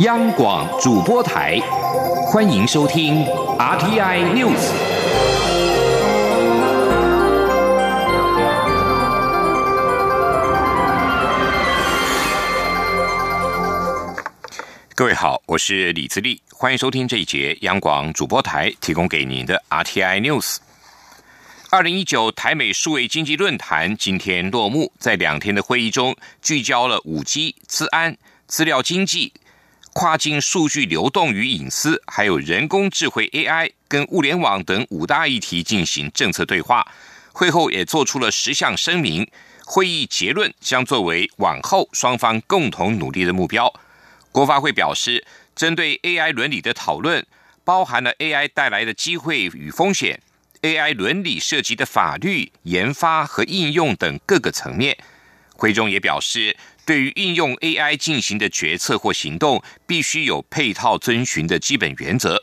央广主播台，欢迎收听 RTI News。各位好，我是李自立，欢迎收听这一节央广主播台提供给您的 RTI News。二零一九台美数位经济论坛今天落幕，在两天的会议中，聚焦了五 G、资安、资料经济。跨境数据流动与隐私，还有人工智慧 AI 跟物联网等五大议题进行政策对话。会后也做出了十项声明，会议结论将作为往后双方共同努力的目标。国发会表示，针对 AI 伦理的讨论，包含了 AI 带来的机会与风险，AI 伦理涉及的法律、研发和应用等各个层面。会中也表示。对于应用 AI 进行的决策或行动，必须有配套遵循的基本原则。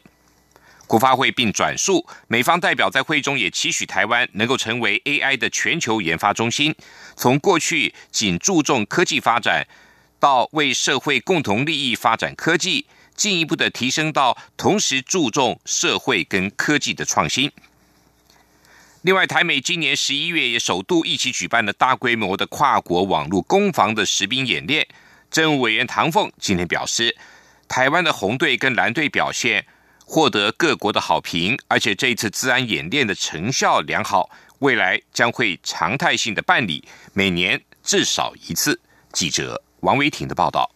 国发会并转述美方代表在会中也期许台湾能够成为 AI 的全球研发中心，从过去仅注重科技发展，到为社会共同利益发展科技，进一步的提升到同时注重社会跟科技的创新。另外，台美今年十一月也首度一起举办了大规模的跨国网络攻防的实兵演练。政务委员唐凤今天表示，台湾的红队跟蓝队表现获得各国的好评，而且这一次治安演练的成效良好，未来将会常态性的办理，每年至少一次。记者王维婷的报道。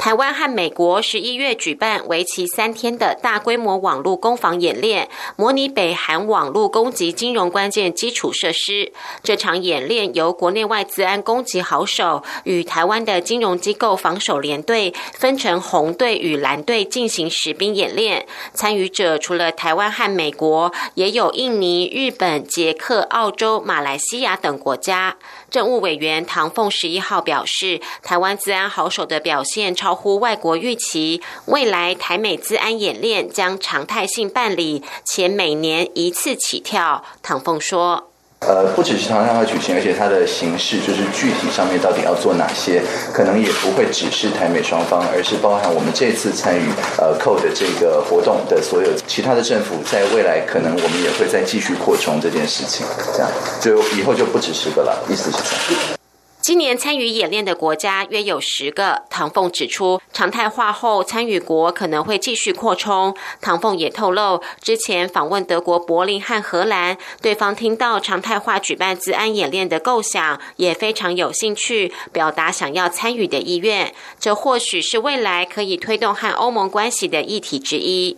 台湾和美国十一月举办为期三天的大规模网络攻防演练，模拟北韩网络攻击金融关键基础设施。这场演练由国内外资安攻击好手与台湾的金融机构防守联队分成红队与蓝队进行实兵演练。参与者除了台湾和美国，也有印尼、日本、捷克、澳洲、马来西亚等国家。政务委员唐凤十一号表示，台湾治安好手的表现超乎外国预期，未来台美治安演练将常态性办理，且每年一次起跳。唐凤说。呃，不只是常常会举行，而且它的形式就是具体上面到底要做哪些，可能也不会只是台美双方，而是包含我们这次参与呃 CODE 这个活动的所有其他的政府，在未来可能我们也会再继续扩充这件事情，这样就以后就不只是个了，意思是这样。今年参与演练的国家约有十个。唐凤指出，常态化后参与国可能会继续扩充。唐凤也透露，之前访问德国柏林和荷兰，对方听到常态化举办治安演练的构想，也非常有兴趣，表达想要参与的意愿。这或许是未来可以推动和欧盟关系的议题之一。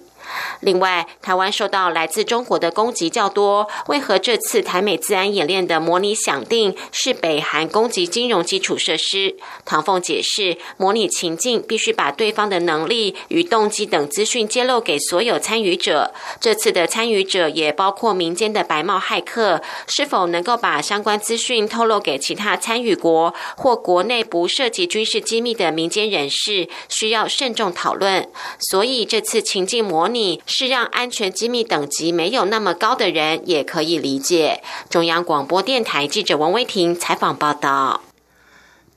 另外，台湾受到来自中国的攻击较多，为何这次台美自安演练的模拟想定是北韩攻击金融基础设施？唐凤解释，模拟情境必须把对方的能力与动机等资讯揭露给所有参与者。这次的参与者也包括民间的白帽骇客，是否能够把相关资讯透露给其他参与国或国内不涉及军事机密的民间人士，需要慎重讨论。所以，这次情境模拟。是让安全机密等级没有那么高的人也可以理解。中央广播电台记者王威婷采访报道。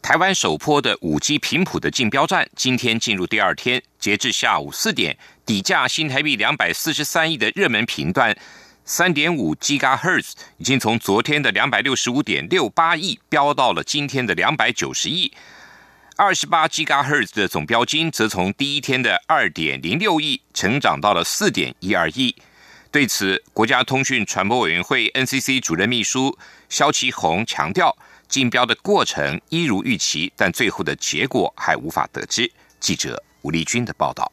台湾首波的五 G 频谱的竞标战今天进入第二天，截至下午四点，底价新台币两百四十三亿的热门频段三点五 GHz 已经从昨天的两百六十五点六八亿飙到了今天的两百九十亿。二十八 GHz 的总标金则从第一天的二点零六亿成长到了四点一二亿。对此，国家通讯传播委员会 NCC 主任秘书肖其宏强调，竞标的过程一如预期，但最后的结果还无法得知。记者吴立军的报道。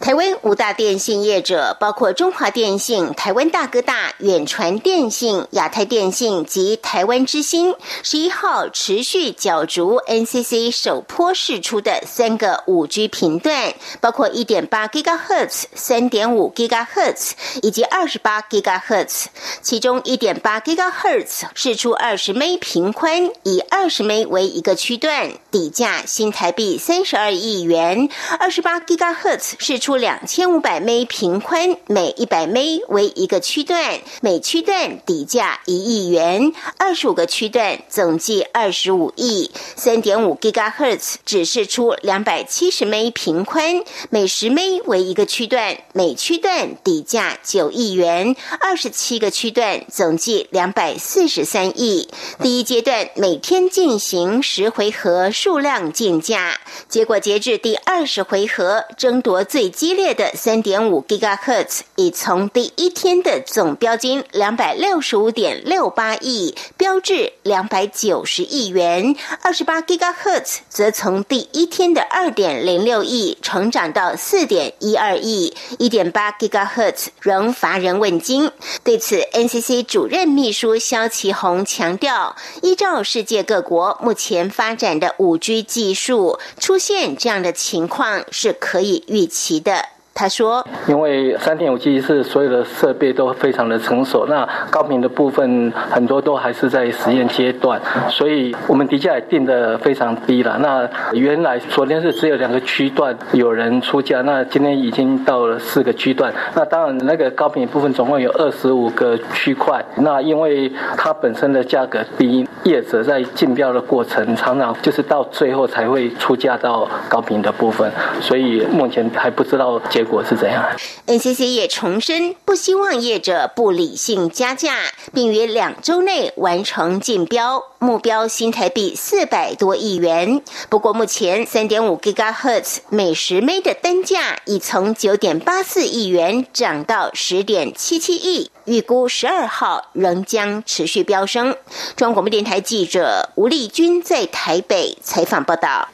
台湾五大电信业者，包括中华电信、台湾大哥大、远传电信、亚太电信及台湾之星，十一号持续角逐 NCC 首波试出的三个五 G 频段，包括一点八 GHz、三点五 GHz 以及二十八 GHz。其中一点八 GHz 试出二十枚频宽，以二十枚为一个区段，底价新台币三十二亿元；二十八 GHz 释出两千五百枚平宽，每一百枚为一个区段，每区段底价一亿元，二十五个区段总计二十五亿。三点五 GHz 只释出两百七十枚平宽，每十枚为一个区段，每区段底价九亿元，二十七个区段总计两百四十三亿。第一阶段每天进行十回合，数量竞价，结果截至第二十回合，争夺最激烈的三点五 GHz 已从第一天的总标金两百六十五点六八亿标至两百九十亿元，二十八 GHz 则从第一天的二点零六亿成长到四点一二亿，一点八 GHz 仍乏人问津。对此，NCC 主任秘书肖其宏强调，依照世界各国目前发展的五 G 技术，出现这样的情况是可以预期齐的他说：“因为三点五 G 是所有的设备都非常的成熟，那高频的部分很多都还是在实验阶段，所以我们底价也定的非常低了。那原来昨天是只有两个区段有人出价，那今天已经到了四个区段。那当然那个高频部分总共有二十五个区块。那因为它本身的价格低，业者在竞标的过程常常就是到最后才会出价到高频的部分，所以目前还不知道结。”结果是怎样？NCC 也重申，不希望业者不理性加价，并于两周内完成竞标，目标新台币四百多亿元。不过，目前三点五 GHz 每十枚的单价已从九点八四亿元涨到十点七七亿，预估十二号仍将持续飙升。中央广播电台记者吴丽君在台北采访报道。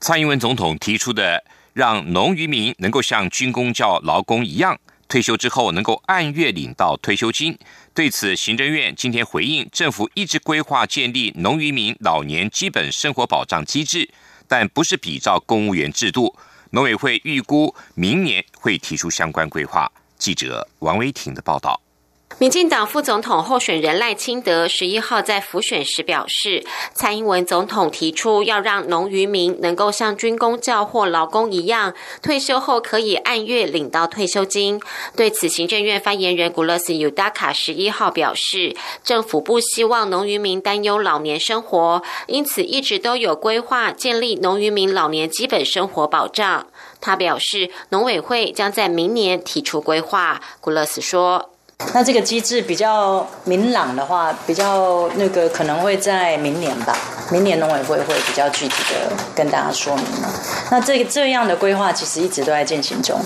蔡英文总统提出的。让农渔民能够像军工教劳工一样，退休之后能够按月领到退休金。对此，行政院今天回应，政府一直规划建立农渔民老年基本生活保障机制，但不是比照公务员制度。农委会预估明年会提出相关规划。记者王维婷的报道。民进党副总统候选人赖清德十一号在辅选时表示，蔡英文总统提出要让农渔民能够像军工教或劳工一样，退休后可以按月领到退休金。对此，行政院发言人古勒斯尤达卡十一号表示，政府不希望农渔民担忧老年生活，因此一直都有规划建立农渔民老年基本生活保障。他表示，农委会将在明年提出规划。古勒斯说。那这个机制比较明朗的话，比较那个可能会在明年吧，明年农委会会比较具体的跟大家说明了那这个这样的规划其实一直都在进行中，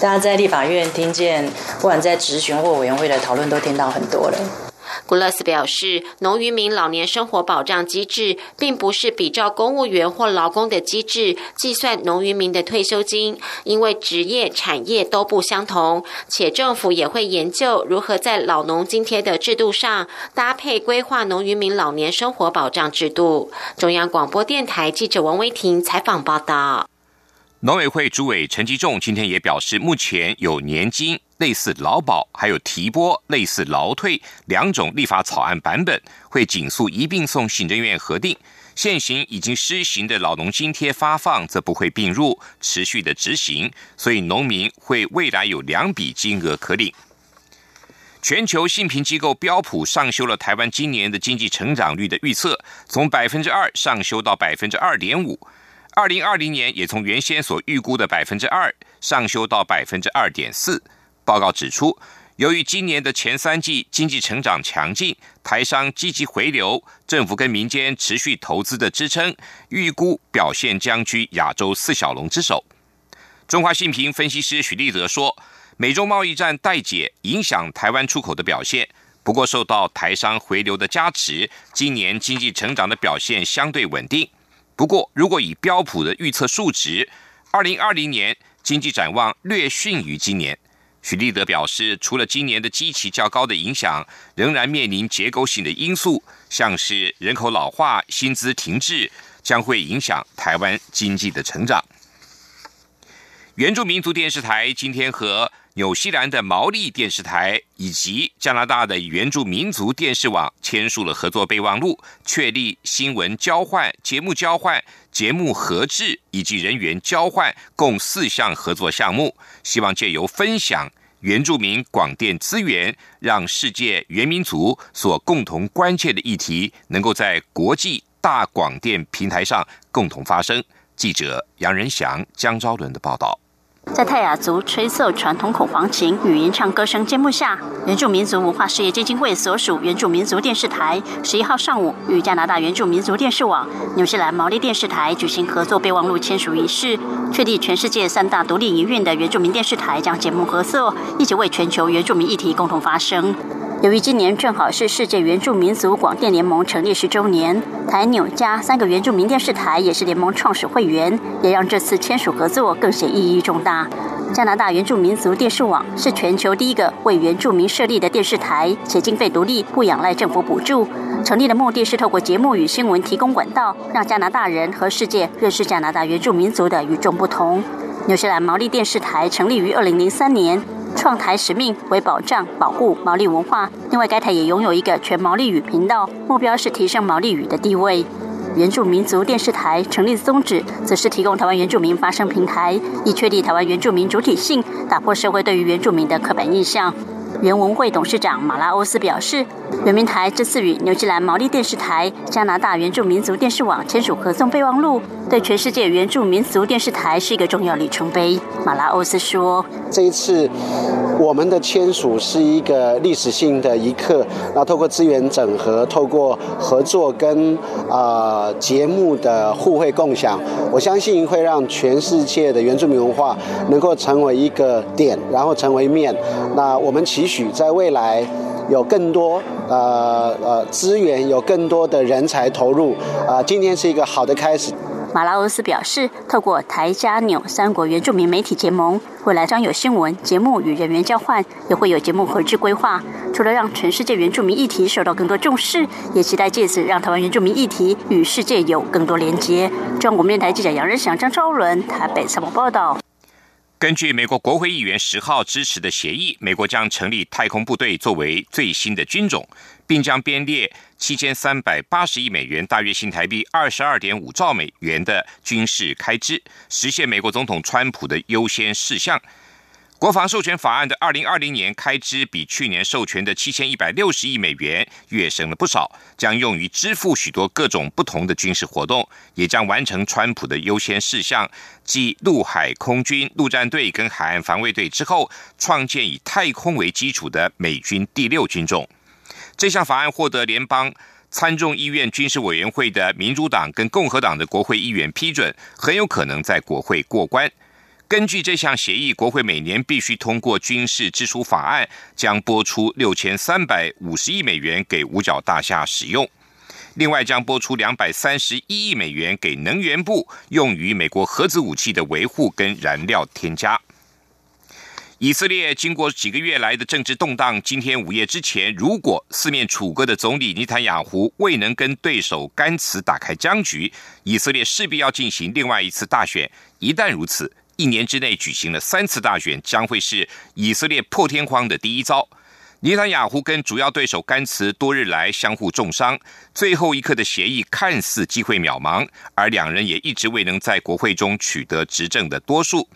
大家在立法院听见，不管在质询或委员会的讨论，都听到很多了。古勒斯表示，农渔民老年生活保障机制并不是比照公务员或劳工的机制计算农渔民的退休金，因为职业产业都不相同，且政府也会研究如何在老农津贴的制度上搭配规划农渔民老年生活保障制度。中央广播电台记者王威婷采访报道。农委会主委陈吉仲今天也表示，目前有年金。类似劳保还有提拨类似劳退两种立法草案版本，会紧速一并送行政院核定。现行已经施行的老农津贴发放则不会并入，持续的执行，所以农民会未来有两笔金额可领。全球信评机构标普上修了台湾今年的经济成长率的预测，从百分之二上修到百分之二点五。二零二零年也从原先所预估的百分之二上修到百分之二点四。报告指出，由于今年的前三季经济成长强劲，台商积极回流，政府跟民间持续投资的支撑，预估表现将居亚洲四小龙之首。中华信评分析师许立德说，美中贸易战待解影响台湾出口的表现，不过受到台商回流的加持，今年经济成长的表现相对稳定。不过，如果以标普的预测数值，二零二零年经济展望略逊于今年。许立德表示，除了今年的基期较高的影响，仍然面临结构性的因素，像是人口老化、薪资停滞，将会影响台湾经济的成长。原住民族电视台今天和纽西兰的毛利电视台以及加拿大的原住民族电视网签署了合作备忘录，确立新闻交换、节目交换、节目合制以及人员交换共四项合作项目，希望借由分享原住民广电资源，让世界原民族所共同关切的议题，能够在国际大广电平台上共同发生。记者杨仁祥、江昭伦的报道。在泰雅族吹奏传统口簧琴与吟唱歌声揭幕下，原住民族文化事业基金会所属原住民族电视台十一号上午与加拿大原住民族电视网、纽西兰毛利电视台举行合作备忘录签署仪式，确立全世界三大独立营运的原住民电视台将节目合作，一起为全球原住民议题共同发声。由于今年正好是世界原住民族广电联盟成立十周年，台纽加三个原住民电视台也是联盟创始会员，也让这次签署合作更显意义重大。加拿大原住民族电视网是全球第一个为原住民设立的电视台，且经费独立，不仰赖政府补助。成立的目的是透过节目与新闻提供管道，让加拿大人和世界认识加拿大原住民族的与众不同。纽西兰毛利电视台成立于二零零三年。创台使命为保障、保护毛利文化。另外，该台也拥有一个全毛利语频道，目标是提升毛利语的地位。原住民族电视台成立宗旨，则是提供台湾原住民发声平台，以确立台湾原住民主体性，打破社会对于原住民的刻板印象。原文会董事长马拉欧斯表示，原民台这次与纽西兰毛利电视台、加拿大原住民族电视网签署合作备忘录，对全世界原住民族电视台是一个重要里程碑。马拉欧斯说：“这一次我们的签署是一个历史性的一刻，那透过资源整合，透过合作跟啊节目的互惠共享，我相信会让全世界的原住民文化能够成为一个点，然后成为面。那我们期许在未来有更多呃呃资源，有更多的人才投入啊，今天是一个好的开始。马拉欧斯表示，透过台加纽三国原住民媒体结盟，未来将有新闻节目与人员交换，也会有节目合制规划。除了让全世界原住民议题受到更多重视，也期待借此让台湾原住民议题与世界有更多连接。中国面台记者杨仁祥、张昭伦台北采访报道。根据美国国会议员十号支持的协议，美国将成立太空部队作为最新的军种，并将编列七千三百八十亿美元（大约新台币二十二点五兆美元）的军事开支，实现美国总统川普的优先事项。国防授权法案的二零二零年开支比去年授权的七千一百六十亿美元跃升了不少，将用于支付许多各种不同的军事活动，也将完成川普的优先事项，即陆海空军陆战队跟海岸防卫队之后，创建以太空为基础的美军第六军种。这项法案获得联邦参众议院军事委员会的民主党跟共和党的国会议员批准，很有可能在国会过关。根据这项协议，国会每年必须通过军事支出法案，将拨出六千三百五十亿美元给五角大厦使用。另外，将拨出两百三十一亿美元给能源部，用于美国核子武器的维护跟燃料添加。以色列经过几个月来的政治动荡，今天午夜之前，如果四面楚歌的总理尼坦雅胡未能跟对手甘茨打开僵局，以色列势必要进行另外一次大选。一旦如此，一年之内举行了三次大选，将会是以色列破天荒的第一遭。尼坦雅胡跟主要对手甘茨多日来相互重伤，最后一刻的协议看似机会渺茫，而两人也一直未能在国会中取得执政的多数。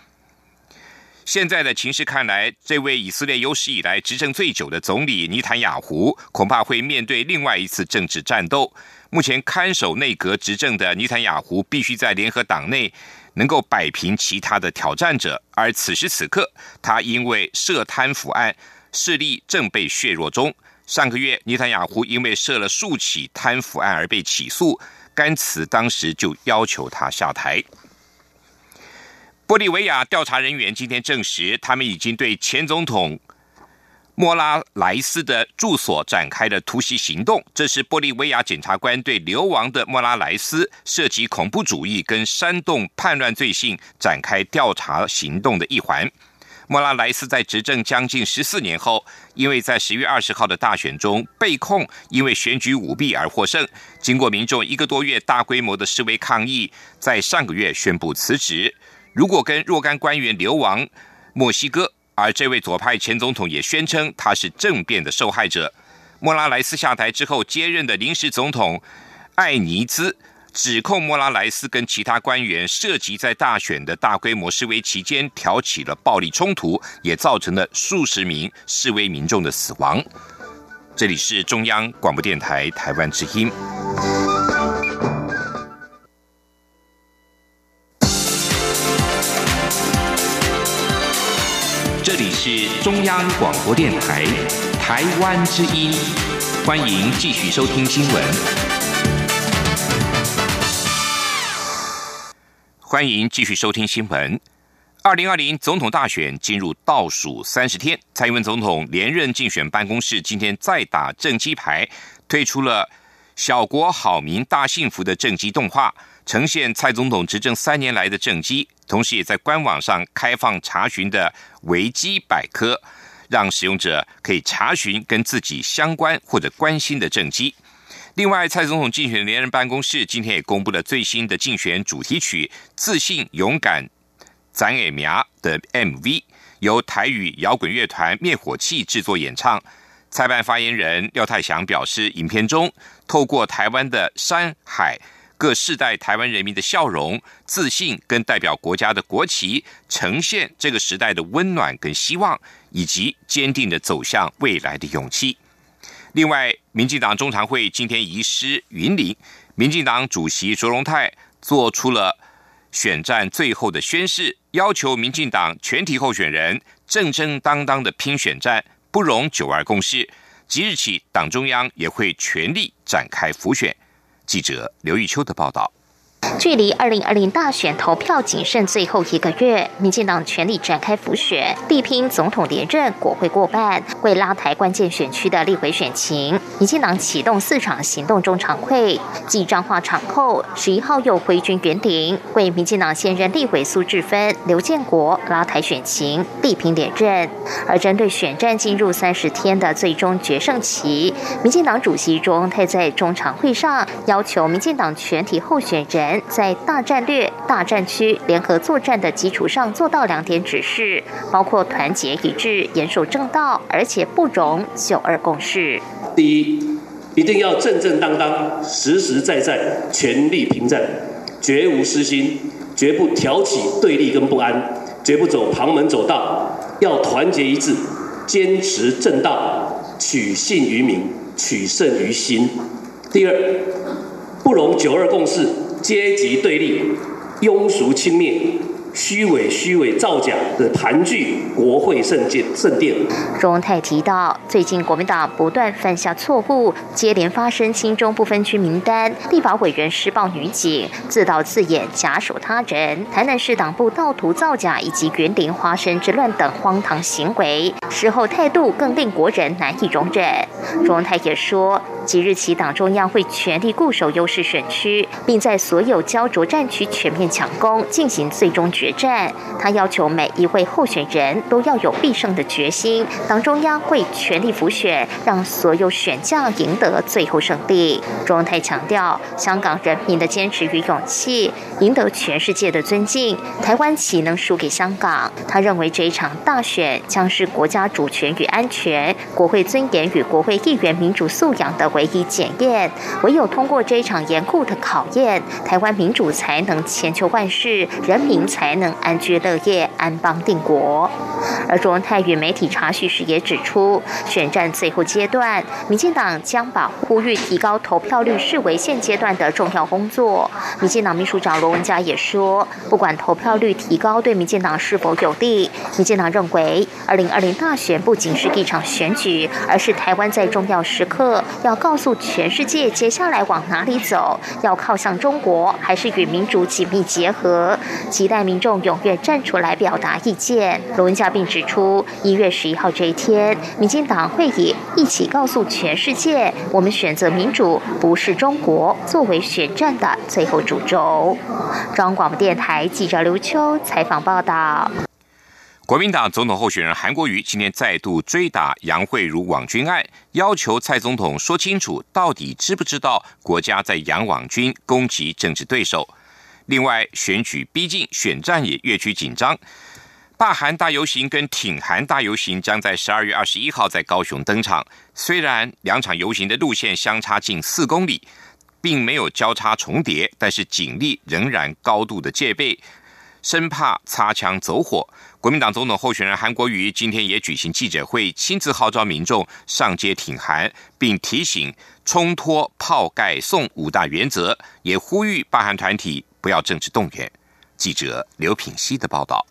现在的情势看来，这位以色列有史以来执政最久的总理尼坦雅胡，恐怕会面对另外一次政治战斗。目前看守内阁执政的尼坦雅胡，必须在联合党内。能够摆平其他的挑战者，而此时此刻，他因为涉贪腐案，势力正被削弱中。上个月，尼坦雅胡因为涉了数起贪腐案而被起诉，甘茨当时就要求他下台。玻利维亚调查人员今天证实，他们已经对前总统。莫拉莱斯的住所展开了突袭行动，这是玻利维亚检察官对流亡的莫拉莱斯涉及恐怖主义跟煽动叛乱罪行展开调查行动的一环。莫拉莱斯在执政将近十四年后，因为在十月二十号的大选中被控因为选举舞弊而获胜，经过民众一个多月大规模的示威抗议，在上个月宣布辞职。如果跟若干官员流亡墨西哥。而这位左派前总统也宣称他是政变的受害者。莫拉莱斯下台之后接任的临时总统艾尼兹指控莫拉莱斯跟其他官员涉及在大选的大规模示威期间挑起了暴力冲突，也造成了数十名示威民众的死亡。这里是中央广播电台台湾之音。是中央广播电台台湾之音，欢迎继续收听新闻。欢迎继续收听新闻。二零二零总统大选进入倒数三十天，蔡英文总统连任竞选办公室今天再打政绩牌，推出了“小国好民大幸福”的政绩动画。呈现蔡总统执政三年来的政绩，同时也在官网上开放查询的维基百科，让使用者可以查询跟自己相关或者关心的政绩。另外，蔡总统竞选连任办公室今天也公布了最新的竞选主题曲《自信勇敢咱也苗》的 MV，由台语摇滚乐团灭火器制作演唱。蔡办发言人廖泰祥表示，影片中透过台湾的山海。各世代台湾人民的笑容、自信，跟代表国家的国旗，呈现这个时代的温暖跟希望，以及坚定的走向未来的勇气。另外，民进党中常会今天移师云林，民进党主席卓荣泰做出了选战最后的宣誓，要求民进党全体候选人正正当当的拼选战，不容九二共识。即日起，党中央也会全力展开辅选。记者刘玉秋的报道。距离二零二零大选投票仅剩最后一个月，民进党全力展开浮选，力拼总统连任、国会过半，为拉抬关键选区的立委选情。民进党启动四场行动中常会，继彰化场后，十一号又回军园林，为民进党现任立委苏志芬、刘建国拉抬选情，力拼连任。而针对选战进入三十天的最终决胜期，民进党主席卓泰在中常会上要求民进党全体候选人。在大战略、大战区联合作战的基础上，做到两点指示，包括团结一致、严守正道，而且不容九二共识。第一，一定要正正当当、实实在在、全力平战，绝无私心，绝不挑起对立跟不安，绝不走旁门左道，要团结一致，坚持正道，取信于民，取胜于心。第二，不容九二共识。阶级对立、庸俗轻蔑。虚伪、虚伪造假的盘踞国会圣殿。圣殿。钟泰提到，最近国民党不断犯下错误，接连发生新中不分区名单、立法委员施暴女警、自导自演假手他人、台南市党部盗图造假以及园林花生之乱等荒唐行为，事后态度更令国人难以容忍。钟泰也说，即日起党中央会全力固守优势选区，并在所有焦灼战区全面抢攻，进行最终。决战，他要求每一位候选人都要有必胜的决心。党中央会全力辅选，让所有选将赢得最后胜利。中文台强调，香港人民的坚持与勇气赢得全世界的尊敬，台湾岂能输给香港？他认为这一场大选将是国家主权与安全、国会尊严与国会议员民主素养的唯一检验。唯有通过这一场严酷的考验，台湾民主才能千秋万世，人民才。才能安居乐业、安邦定国。而卓文泰与媒体查询时也指出，选战最后阶段，民进党将把呼吁提高投票率视为现阶段的重要工作。民进党秘书长罗文嘉也说，不管投票率提高对民进党是否有利，民进党认为，二零二零大选不仅是一场选举，而是台湾在重要时刻要告诉全世界接下来往哪里走，要靠向中国，还是与民主紧密结合，期待民。众踊跃站出来表达意见。罗文嘉并指出，一月十一号这一天，民进党会议一起告诉全世界，我们选择民主，不是中国，作为选战的最后主轴。中央广播电台记者刘秋采访报道。国民党总统候选人韩国瑜今天再度追打杨惠如网军案，要求蔡总统说清楚，到底知不知道国家在杨网军攻击政治对手。另外，选举逼近，选战也越趋紧张。罢韩大游行跟挺韩大游行将在十二月二十一号在高雄登场。虽然两场游行的路线相差近四公里，并没有交叉重叠，但是警力仍然高度的戒备，生怕擦枪走火。国民党总统候选人韩国瑜今天也举行记者会，亲自号召民众上街挺韩，并提醒冲脱炮盖送五大原则，也呼吁罢韩团体不要政治动员。记者刘品希的报道。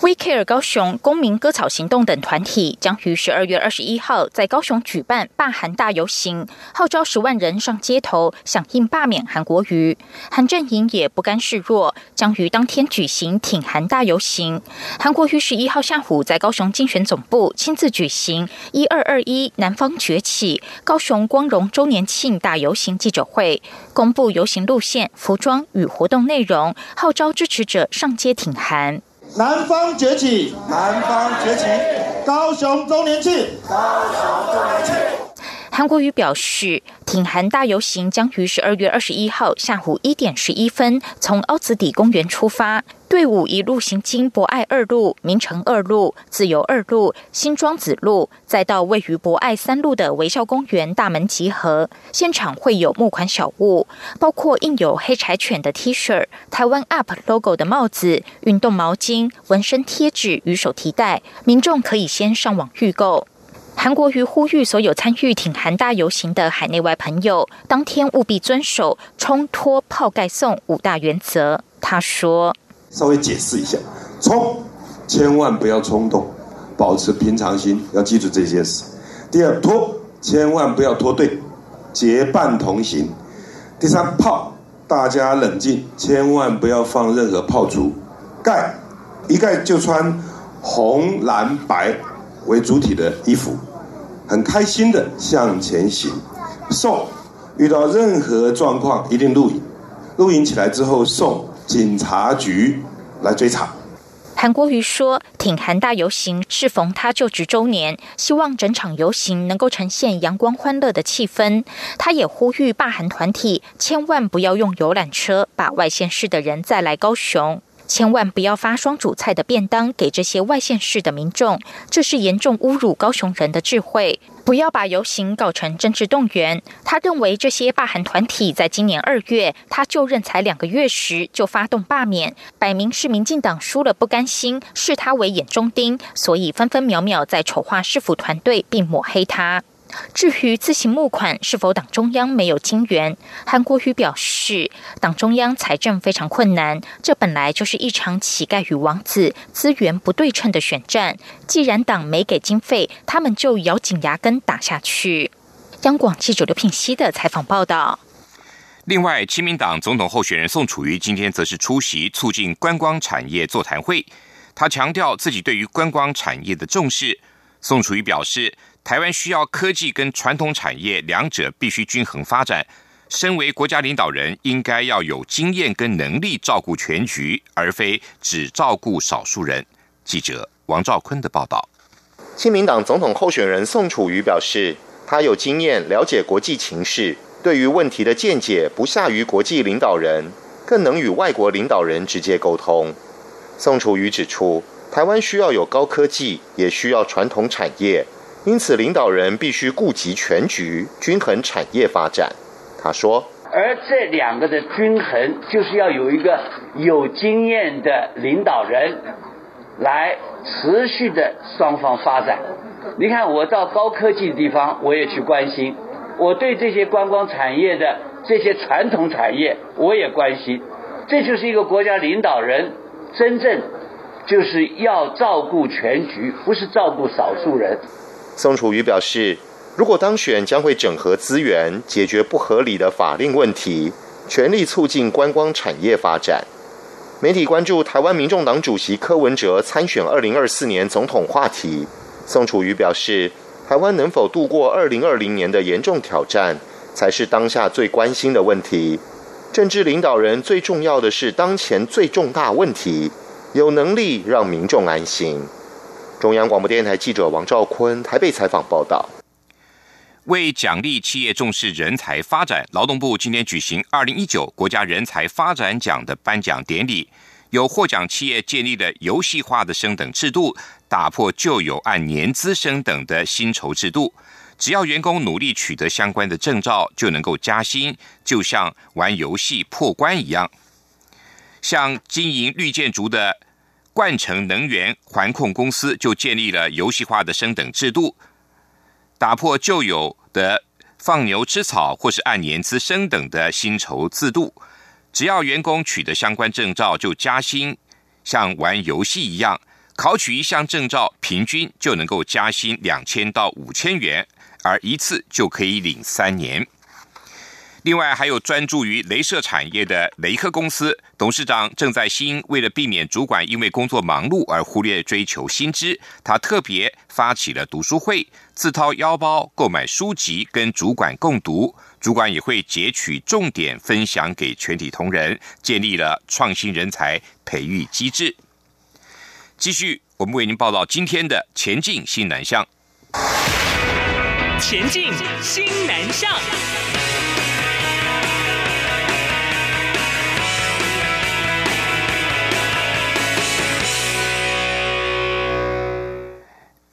We Care 高雄公民割草行动等团体将于十二月二十一号在高雄举办罢韩大游行，号召十万人上街头响应罢免韩国瑜。韩阵营也不甘示弱，将于当天举行挺韩大游行。韩国瑜十一号下午在高雄竞选总部亲自举行“一二二一南方崛起”高雄光荣周年庆大游行记者会，公布游行路线、服装与活动内容，号召支持者上街挺韩。南方崛起，南方崛起，高雄周年庆，高雄周年庆。韩国瑜表示，挺韩大游行将于十二月二十一号下午一点十一分从凹子底公园出发。队伍一路行经博爱二路、明城二路、自由二路、新庄子路，再到位于博爱三路的微笑公园大门集合。现场会有募款小物，包括印有黑柴犬的 T 恤、台湾 UP logo 的帽子、运动毛巾、纹身贴纸与手提袋，民众可以先上网预购。韩国瑜呼吁所有参与挺韩大游行的海内外朋友，当天务必遵守冲脱泡盖送五大原则。他说。稍微解释一下，冲，千万不要冲动，保持平常心，要记住这件事。第二，拖，千万不要拖队，结伴同行。第三，炮，大家冷静，千万不要放任何炮竹。盖，一盖就穿红蓝白为主体的衣服，很开心的向前行。送，遇到任何状况一定录影，录影起来之后送。警察局来追查。韩国瑜说，挺韩大游行适逢他就职周年，希望整场游行能够呈现阳光欢乐的气氛。他也呼吁罢韩团体千万不要用游览车把外县市的人载来高雄。千万不要发双主菜的便当给这些外县市的民众，这是严重侮辱高雄人的智慧。不要把游行搞成政治动员。他认为这些罢韩团体在今年二月他就任才两个月时就发动罢免，摆明是民进党输了不甘心，视他为眼中钉，所以分分秒秒在丑化市府团队并抹黑他。至于自行募款是否党中央没有金援，韩国瑜表示，是党中央财政非常困难，这本来就是一场乞丐与王子资源不对称的选战。既然党没给经费，他们就咬紧牙根打下去。央广记者刘品熙的采访报道。另外，亲民党总统候选人宋楚瑜今天则是出席促进观光产业座谈会，他强调自己对于观光产业的重视。宋楚瑜表示。台湾需要科技跟传统产业两者必须均衡发展。身为国家领导人，应该要有经验跟能力照顾全局，而非只照顾少数人。记者王兆坤的报道。亲民党总统候选人宋楚瑜表示，他有经验，了解国际情势，对于问题的见解不下于国际领导人，更能与外国领导人直接沟通。宋楚瑜指出，台湾需要有高科技，也需要传统产业。因此，领导人必须顾及全局，均衡产业发展。他说：“而这两个的均衡，就是要有一个有经验的领导人来持续的双方发展。你看，我到高科技的地方，我也去关心；我对这些观光产业的这些传统产业，我也关心。这就是一个国家领导人真正就是要照顾全局，不是照顾少数人。”宋楚瑜表示，如果当选，将会整合资源，解决不合理的法令问题，全力促进观光产业发展。媒体关注台湾民众党主席柯文哲参选二零二四年总统话题，宋楚瑜表示，台湾能否度过二零二零年的严重挑战，才是当下最关心的问题。政治领导人最重要的是当前最重大问题，有能力让民众安心。中央广播电台记者王兆坤台北采访报道：为奖励企业重视人才发展，劳动部今天举行二零一九国家人才发展奖的颁奖典礼，有获奖企业建立了游戏化的升等制度，打破旧有按年资升等的薪酬制度。只要员工努力取得相关的证照，就能够加薪，就像玩游戏破关一样。像经营绿建筑的冠城能源环控公司就建立了游戏化的升等制度，打破旧有的放牛吃草或是按年资升等的薪酬制度。只要员工取得相关证照就加薪，像玩游戏一样，考取一项证照平均就能够加薪两千到五千元，而一次就可以领三年。另外，还有专注于镭射产业的雷克公司董事长郑在兴，为了避免主管因为工作忙碌而忽略追求薪资，他特别发起了读书会，自掏腰包购买书籍跟主管共读，主管也会截取重点分享给全体同仁，建立了创新人才培育机制。继续，我们为您报道今天的前进新南向。前进新南向。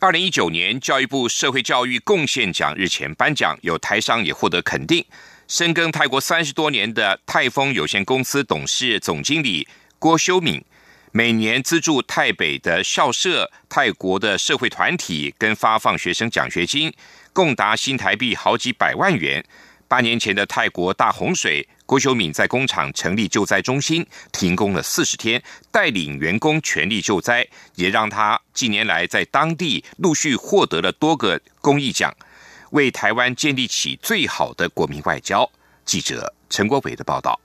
二零一九年教育部社会教育贡献奖日前颁奖，有台商也获得肯定。深耕泰国三十多年的泰丰有限公司董事总经理郭修敏，每年资助泰北的校舍、泰国的社会团体，跟发放学生奖学金，共达新台币好几百万元。八年前的泰国大洪水，郭秀敏在工厂成立救灾中心，停工了四十天，带领员工全力救灾，也让他近年来在当地陆续获得了多个公益奖，为台湾建立起最好的国民外交。记者陈国伟的报道。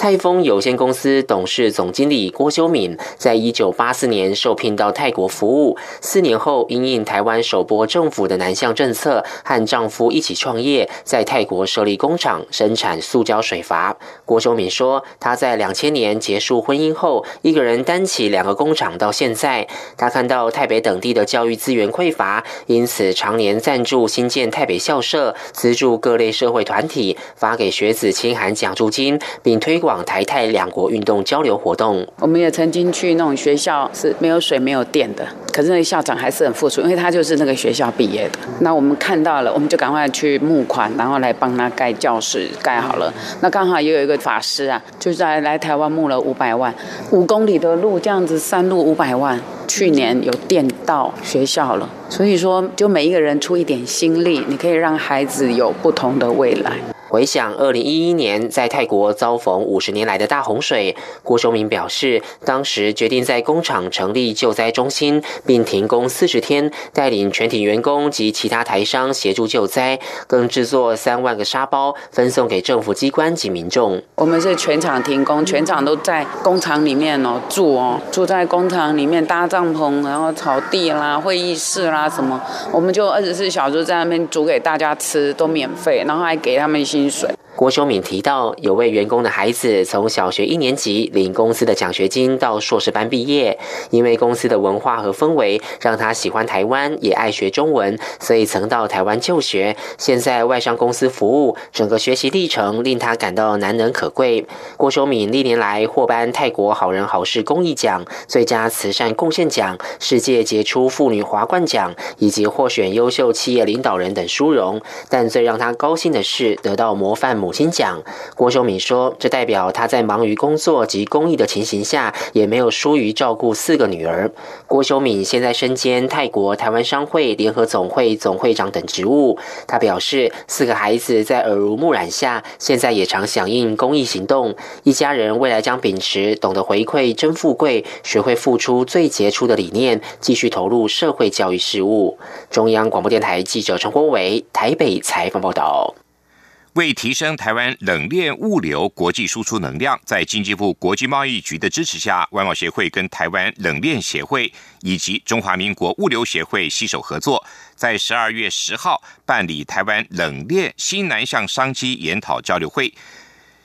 泰丰有限公司董事总经理郭修敏，在一九八四年受聘到泰国服务。四年后，因应台湾首波政府的南向政策，和丈夫一起创业，在泰国设立工厂，生产塑胶水阀。郭修敏说，他在两千年结束婚姻后，一个人担起两个工厂到现在。他看到台北等地的教育资源匮乏，因此常年赞助新建台北校舍，资助各类社会团体，发给学子清寒奖助金，并推广。往台泰两国运动交流活动，我们也曾经去那种学校是没有水没有电的，可是那个校长还是很付出，因为他就是那个学校毕业的。那我们看到了，我们就赶快去募款，然后来帮他盖教室，盖好了。那刚好也有一个法师啊，就在来台湾募了五百万，五公里的路这样子山路五百万，去年有电到学校了。所以说，就每一个人出一点心力，你可以让孩子有不同的未来。回想二零一一年在泰国遭逢五十年来的大洪水，郭修明表示，当时决定在工厂成立救灾中心，并停工四十天，带领全体员工及其他台商协助救灾，更制作三万个沙包分送给政府机关及民众。我们是全场停工，全场都在工厂里面哦住哦，住在工厂里面搭帐篷，然后草地啦、会议室啦什么，我们就二十四小时在那边煮给大家吃，都免费，然后还给他们一些。薪水。郭修敏提到，有位员工的孩子从小学一年级领公司的奖学金到硕士班毕业，因为公司的文化和氛围让他喜欢台湾，也爱学中文，所以曾到台湾就学。现在外商公司服务，整个学习历程令他感到难能可贵。郭修敏历年来获颁泰国好人好事公益奖、最佳慈善贡献奖、世界杰出妇女华冠奖以及获选优秀企业领导人等殊荣。但最让他高兴的是得到模范母。母亲奖，郭秀敏说：“这代表他在忙于工作及公益的情形下，也没有疏于照顾四个女儿。”郭秀敏现在身兼泰国台湾商会联合总会总会长等职务。他表示，四个孩子在耳濡目染下，现在也常响应公益行动。一家人未来将秉持懂得回馈真富贵，学会付出最杰出的理念，继续投入社会教育事务。中央广播电台记者陈国伟台北采访报道。为提升台湾冷链物流国际输出能量，在经济部国际贸易局的支持下，外贸协会跟台湾冷链协会以及中华民国物流协会携手合作，在十二月十号办理台湾冷链新南向商机研讨交流会。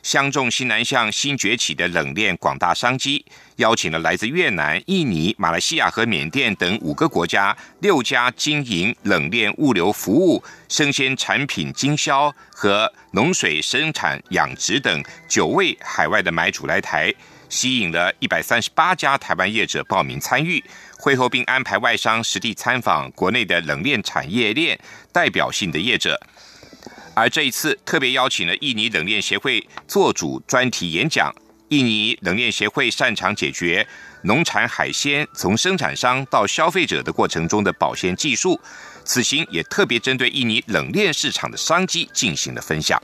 相中新南向新崛起的冷链广大商机，邀请了来自越南、印尼、马来西亚和缅甸等五个国家六家经营冷链物流服务、生鲜产品经销和农水生产养殖等九位海外的买主来台，吸引了一百三十八家台湾业者报名参与会后，并安排外商实地参访国内的冷链产业链代表性的业者。而这一次特别邀请了印尼冷链协会做主专题演讲。印尼冷链协会擅长解决农产海鲜从生产商到消费者的过程中的保鲜技术。此行也特别针对印尼冷链市场的商机进行了分享。